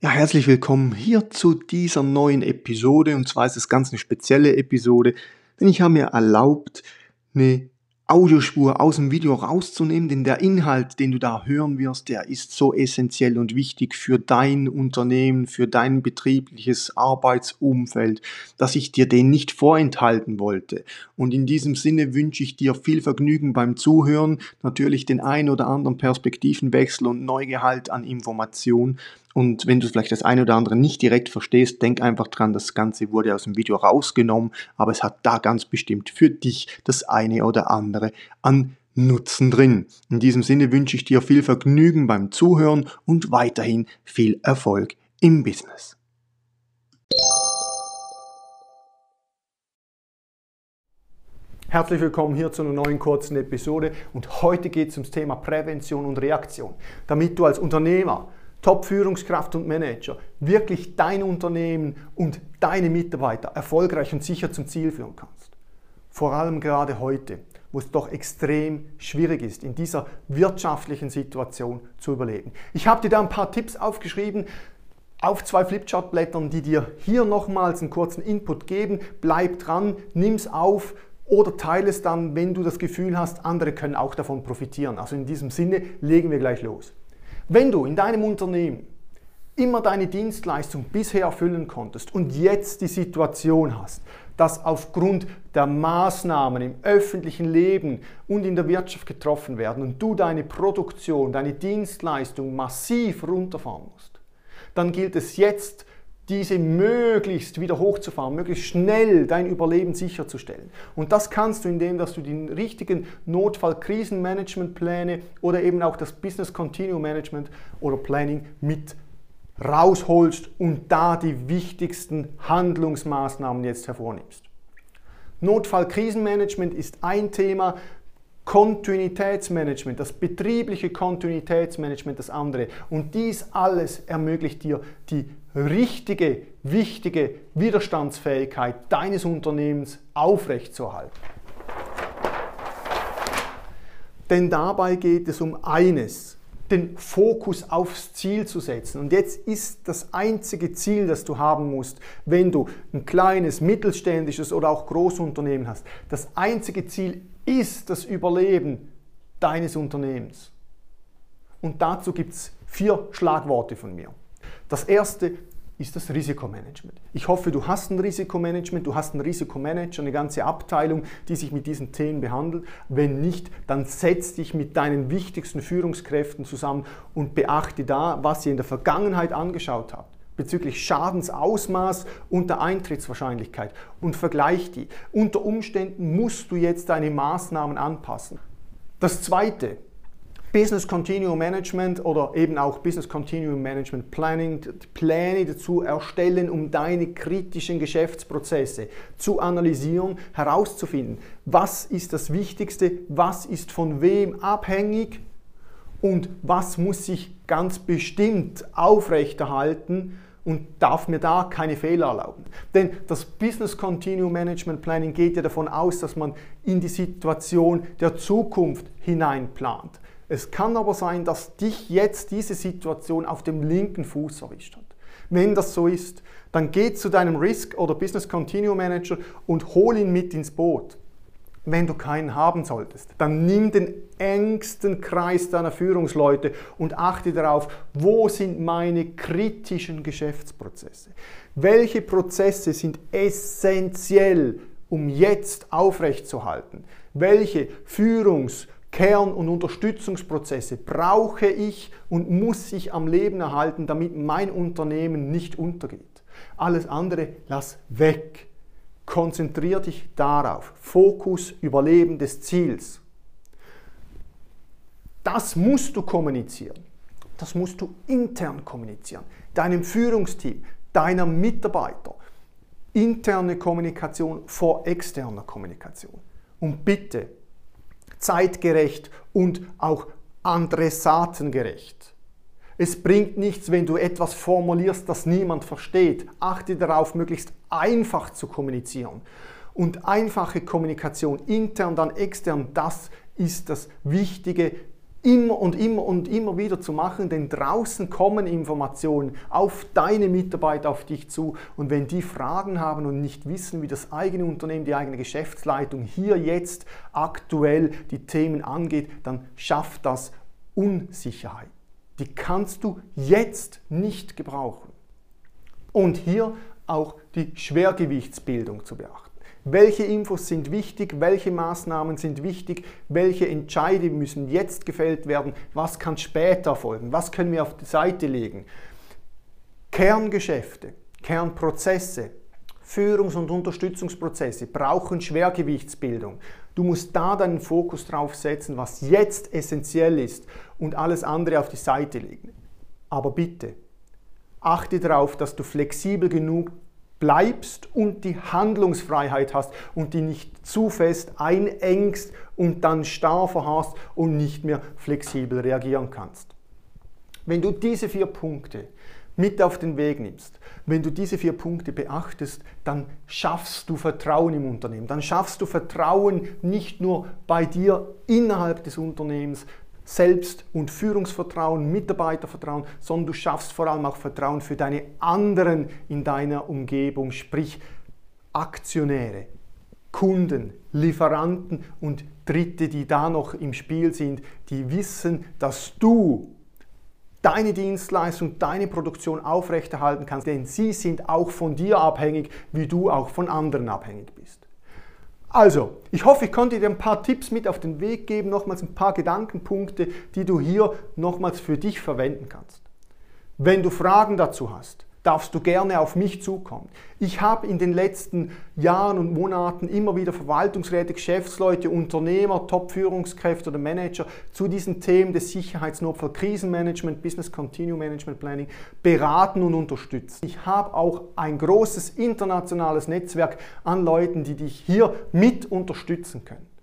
Ja, herzlich willkommen hier zu dieser neuen Episode. Und zwar ist es ganz eine spezielle Episode, denn ich habe mir erlaubt, eine Audiospur aus dem Video rauszunehmen, denn der Inhalt, den du da hören wirst, der ist so essentiell und wichtig für dein Unternehmen, für dein betriebliches Arbeitsumfeld, dass ich dir den nicht vorenthalten wollte. Und in diesem Sinne wünsche ich dir viel Vergnügen beim Zuhören, natürlich den ein oder anderen Perspektivenwechsel und Neugehalt an Information und wenn du vielleicht das eine oder andere nicht direkt verstehst, denk einfach dran, das Ganze wurde aus dem Video rausgenommen, aber es hat da ganz bestimmt für dich das eine oder andere an Nutzen drin. In diesem Sinne wünsche ich dir viel Vergnügen beim Zuhören und weiterhin viel Erfolg im Business. Herzlich willkommen hier zu einer neuen kurzen Episode und heute geht es ums Thema Prävention und Reaktion. Damit du als Unternehmer Top-Führungskraft und Manager wirklich dein Unternehmen und deine Mitarbeiter erfolgreich und sicher zum Ziel führen kannst. Vor allem gerade heute, wo es doch extrem schwierig ist, in dieser wirtschaftlichen Situation zu überleben. Ich habe dir da ein paar Tipps aufgeschrieben, auf zwei Flipchart-Blättern, die dir hier nochmals einen kurzen Input geben. Bleib dran, nimm es auf oder teile es dann, wenn du das Gefühl hast, andere können auch davon profitieren. Also in diesem Sinne legen wir gleich los. Wenn du in deinem Unternehmen immer deine Dienstleistung bisher erfüllen konntest und jetzt die Situation hast, dass aufgrund der Maßnahmen im öffentlichen Leben und in der Wirtschaft getroffen werden und du deine Produktion, deine Dienstleistung massiv runterfahren musst, dann gilt es jetzt diese möglichst wieder hochzufahren, möglichst schnell dein Überleben sicherzustellen. Und das kannst du, indem dass du die richtigen Notfall-Krisenmanagement-Pläne oder eben auch das Business Continuum Management oder Planning mit rausholst und da die wichtigsten Handlungsmaßnahmen jetzt hervornimmst. Notfall-Krisenmanagement ist ein Thema, Kontinuitätsmanagement, das betriebliche Kontinuitätsmanagement das andere. Und dies alles ermöglicht dir die richtige, wichtige Widerstandsfähigkeit deines Unternehmens aufrechtzuerhalten. Denn dabei geht es um eines, den Fokus aufs Ziel zu setzen. Und jetzt ist das einzige Ziel, das du haben musst, wenn du ein kleines, mittelständisches oder auch Großunternehmen hast. Das einzige Ziel ist das Überleben deines Unternehmens. Und dazu gibt es vier Schlagworte von mir. Das erste ist das Risikomanagement. Ich hoffe, du hast ein Risikomanagement, du hast einen Risikomanager, eine ganze Abteilung, die sich mit diesen Themen behandelt. Wenn nicht, dann setz dich mit deinen wichtigsten Führungskräften zusammen und beachte da, was ihr in der Vergangenheit angeschaut habt bezüglich Schadensausmaß und der Eintrittswahrscheinlichkeit und vergleich die. Unter Umständen musst du jetzt deine Maßnahmen anpassen. Das zweite, Business Continuum Management oder eben auch Business Continuum Management Planning, Pläne dazu erstellen, um deine kritischen Geschäftsprozesse zu analysieren, herauszufinden, was ist das Wichtigste, was ist von wem abhängig und was muss sich ganz bestimmt aufrechterhalten und darf mir da keine Fehler erlauben. Denn das Business Continuum Management Planning geht ja davon aus, dass man in die Situation der Zukunft hineinplant. Es kann aber sein, dass dich jetzt diese Situation auf dem linken Fuß erwischt hat. Wenn das so ist, dann geh zu deinem Risk- oder Business Continuum Manager und hol ihn mit ins Boot wenn du keinen haben solltest, dann nimm den engsten Kreis deiner Führungsleute und achte darauf, wo sind meine kritischen Geschäftsprozesse? Welche Prozesse sind essentiell um jetzt aufrechtzuerhalten? Welche Führungs-, Kern- und Unterstützungsprozesse brauche ich und muss ich am Leben erhalten, damit mein Unternehmen nicht untergeht? Alles andere lass weg. Konzentrier dich darauf. Fokus, Überleben des Ziels. Das musst du kommunizieren. Das musst du intern kommunizieren. Deinem Führungsteam, deiner Mitarbeiter. Interne Kommunikation vor externer Kommunikation. Und bitte, zeitgerecht und auch adressatengerecht. Es bringt nichts, wenn du etwas formulierst, das niemand versteht. Achte darauf, möglichst einfach zu kommunizieren. Und einfache Kommunikation, intern, dann extern, das ist das Wichtige immer und immer und immer wieder zu machen, denn draußen kommen Informationen auf deine Mitarbeiter, auf dich zu und wenn die Fragen haben und nicht wissen, wie das eigene Unternehmen, die eigene Geschäftsleitung hier jetzt aktuell die Themen angeht, dann schafft das Unsicherheit. Die kannst du jetzt nicht gebrauchen. Und hier auch die Schwergewichtsbildung zu beachten. Welche Infos sind wichtig, welche Maßnahmen sind wichtig, welche Entscheidungen müssen jetzt gefällt werden, was kann später folgen, was können wir auf die Seite legen. Kerngeschäfte, Kernprozesse, Führungs- und Unterstützungsprozesse brauchen Schwergewichtsbildung. Du musst da deinen Fokus drauf setzen, was jetzt essentiell ist und alles andere auf die Seite legen. Aber bitte, achte darauf, dass du flexibel genug bleibst und die Handlungsfreiheit hast und die nicht zu fest einengst und dann starr verharrst und nicht mehr flexibel reagieren kannst. Wenn du diese vier Punkte mit auf den Weg nimmst, wenn du diese vier Punkte beachtest, dann schaffst du Vertrauen im Unternehmen. Dann schaffst du Vertrauen nicht nur bei dir innerhalb des Unternehmens, selbst- und Führungsvertrauen, Mitarbeitervertrauen, sondern du schaffst vor allem auch Vertrauen für deine anderen in deiner Umgebung, sprich Aktionäre, Kunden, Lieferanten und Dritte, die da noch im Spiel sind, die wissen, dass du deine Dienstleistung, deine Produktion aufrechterhalten kannst, denn sie sind auch von dir abhängig, wie du auch von anderen abhängig bist. Also, ich hoffe, ich konnte dir ein paar Tipps mit auf den Weg geben, nochmals ein paar Gedankenpunkte, die du hier nochmals für dich verwenden kannst. Wenn du Fragen dazu hast, darfst du gerne auf mich zukommen. Ich habe in den letzten Jahren und Monaten immer wieder Verwaltungsräte, Geschäftsleute, Unternehmer, Top-Führungskräfte oder Manager zu diesen Themen des Sicherheitsnotfall, Krisenmanagement, Business Continuum Management Planning beraten und unterstützt. Ich habe auch ein großes internationales Netzwerk an Leuten, die dich hier mit unterstützen können.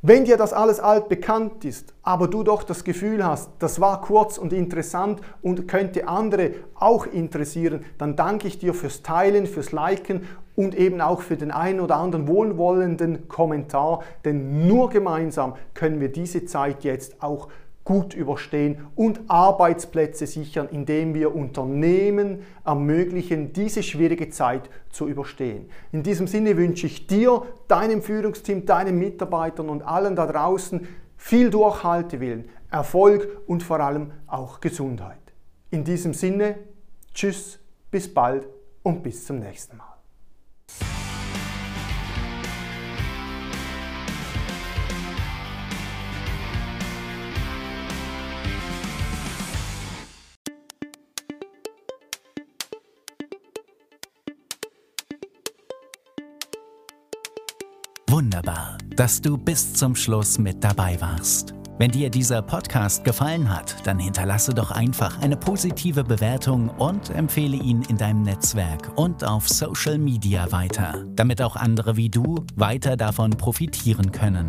Wenn dir das alles alt bekannt ist, aber du doch das Gefühl hast, das war kurz und interessant und könnte andere auch interessieren, dann danke ich dir fürs Teilen, fürs Liken und eben auch für den einen oder anderen wohlwollenden Kommentar, denn nur gemeinsam können wir diese Zeit jetzt auch gut überstehen und Arbeitsplätze sichern, indem wir Unternehmen ermöglichen, diese schwierige Zeit zu überstehen. In diesem Sinne wünsche ich dir, deinem Führungsteam, deinen Mitarbeitern und allen da draußen viel Durchhaltewillen, Erfolg und vor allem auch Gesundheit. In diesem Sinne, tschüss, bis bald und bis zum nächsten Mal. Wunderbar, dass du bis zum Schluss mit dabei warst. Wenn dir dieser Podcast gefallen hat, dann hinterlasse doch einfach eine positive Bewertung und empfehle ihn in deinem Netzwerk und auf Social Media weiter, damit auch andere wie du weiter davon profitieren können.